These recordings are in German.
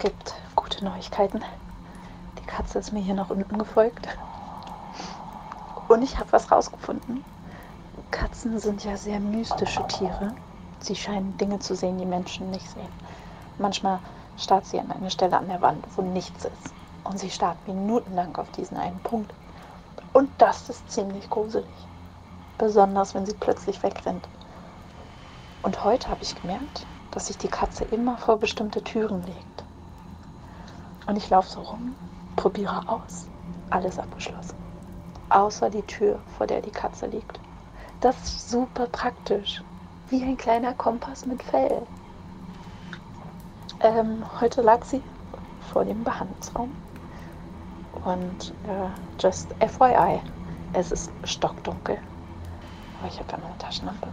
gibt gute Neuigkeiten. Die Katze ist mir hier nach unten gefolgt. Und ich habe was rausgefunden. Katzen sind ja sehr mystische Tiere. Sie scheinen Dinge zu sehen, die Menschen nicht sehen. Manchmal starrt sie an eine Stelle an der Wand, wo nichts ist. Und sie starrt minutenlang auf diesen einen Punkt. Und das ist ziemlich gruselig. Besonders, wenn sie plötzlich wegrennt. Und heute habe ich gemerkt, dass sich die Katze immer vor bestimmte Türen legt. Und ich laufe so rum, probiere aus, alles abgeschlossen. Außer die Tür, vor der die Katze liegt. Das ist super praktisch. Wie ein kleiner Kompass mit Fell. Ähm, heute lag sie vor dem Behandlungsraum. Und äh, just FYI, es ist stockdunkel. Aber ich habe ja meine Taschenlampe.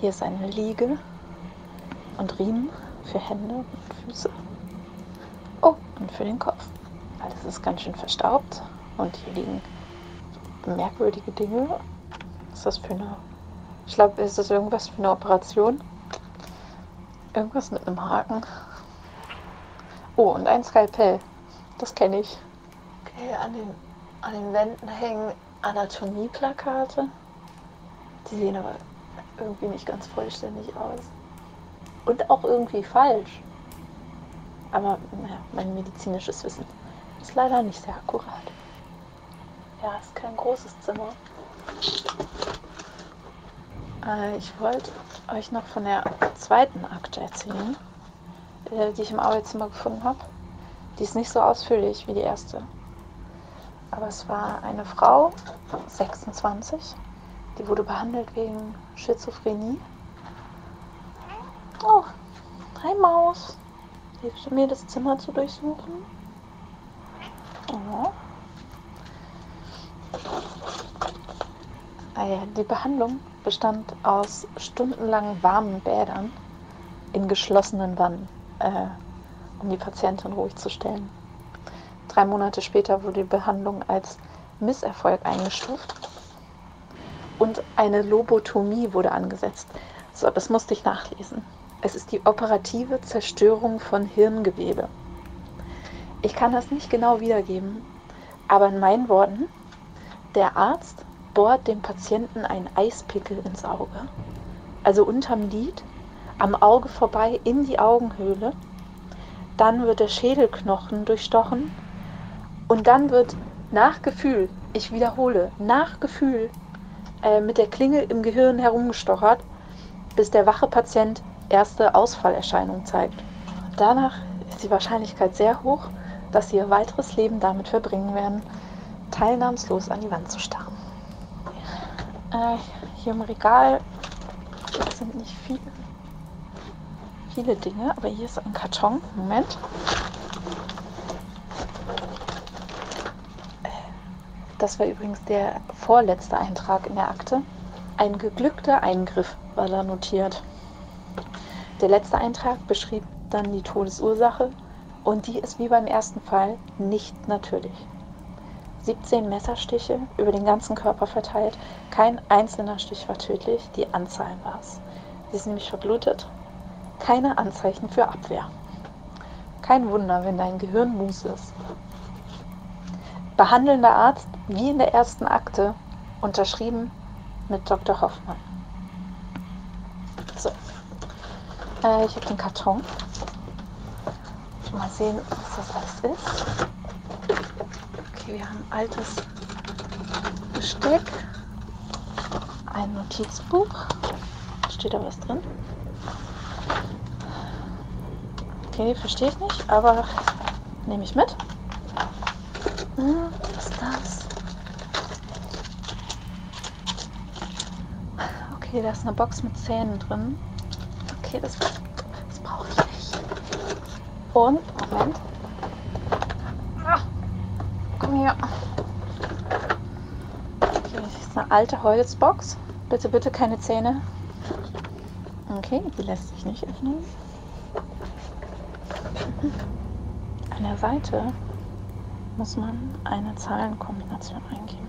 Hier ist eine Liege und Riemen für Hände und Füße. Oh, und für den Kopf. Alles ist ganz schön verstaubt und hier liegen merkwürdige Dinge. Was ist das für eine. Ich glaube, ist das irgendwas für eine Operation? Irgendwas mit einem Haken. Oh, und ein Skalpell. Das kenne ich. Okay, an den, an den Wänden hängen Anatomieplakate. Die sehen aber irgendwie nicht ganz vollständig aus. Und auch irgendwie falsch. Aber naja, mein medizinisches Wissen ist leider nicht sehr akkurat. Ja, ist kein großes Zimmer. Äh, ich wollte euch noch von der zweiten Akte erzählen, äh, die ich im Arbeitszimmer gefunden habe. Die ist nicht so ausführlich wie die erste. Aber es war eine Frau, 26, die wurde behandelt wegen Schizophrenie. Oh, hi Maus. Hilfst du mir, das Zimmer zu durchsuchen? Oh. Ah ja, die Behandlung bestand aus stundenlangen warmen Bädern in geschlossenen Wannen, äh, um die Patientin ruhig zu stellen. Drei Monate später wurde die Behandlung als Misserfolg eingestuft und eine Lobotomie wurde angesetzt. So, das musste ich nachlesen. Es ist die operative Zerstörung von Hirngewebe. Ich kann das nicht genau wiedergeben, aber in meinen Worten, der Arzt bohrt dem Patienten einen Eispickel ins Auge, also unterm Lid, am Auge vorbei in die Augenhöhle. Dann wird der Schädelknochen durchstochen und dann wird nach Gefühl, ich wiederhole, nach Gefühl äh, mit der Klinge im Gehirn herumgestochert, bis der wache Patient erste Ausfallerscheinungen zeigt. Danach ist die Wahrscheinlichkeit sehr hoch, dass sie ihr weiteres Leben damit verbringen werden, teilnahmslos an die Wand zu starren. Äh, hier im Regal sind nicht viele, viele Dinge, aber hier ist ein Karton. Moment. Äh, das war übrigens der vorletzte Eintrag in der Akte. Ein geglückter Eingriff war da notiert. Der letzte Eintrag beschrieb dann die Todesursache und die ist wie beim ersten Fall nicht natürlich. 17 Messerstiche über den ganzen Körper verteilt. Kein einzelner Stich war tödlich, die Anzahl war es. Sie ist nämlich verblutet. Keine Anzeichen für Abwehr. Kein Wunder, wenn dein Gehirn mus ist. Behandelnder Arzt, wie in der ersten Akte, unterschrieben mit Dr. Hoffmann. So. Äh, ich habe den Karton. Mal sehen, was das alles ist. Okay, wir haben altes Besteck, ein Notizbuch. Steht da was drin? Okay, verstehe ich nicht, aber nehme ich mit. Hm, was ist das? Okay, da ist eine Box mit Zähnen drin. Okay, das, das brauche ich nicht. Und, Moment, Komm her. Okay, das ist eine alte Holzbox. Bitte, bitte keine Zähne. Okay, die lässt sich nicht öffnen. An der Seite muss man eine Zahlenkombination eingeben.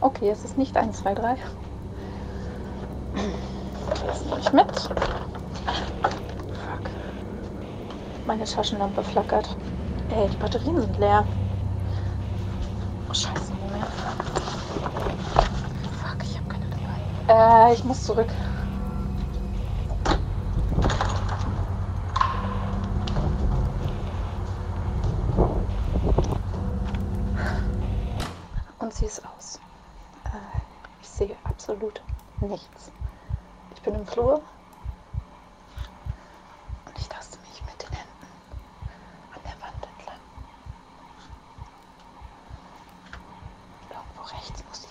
Okay, es ist nicht 1, 2, 3. Das nehme ich mit. Meine Taschenlampe flackert. Ey, die Batterien sind leer. Oh, scheiße, Moment. Fuck, ich habe keine dabei. Äh, ich muss zurück. Und sie ist aus. Äh, ich sehe absolut nichts bin im Flur. Und ich taste mich mit den Händen an der Wand rechts muss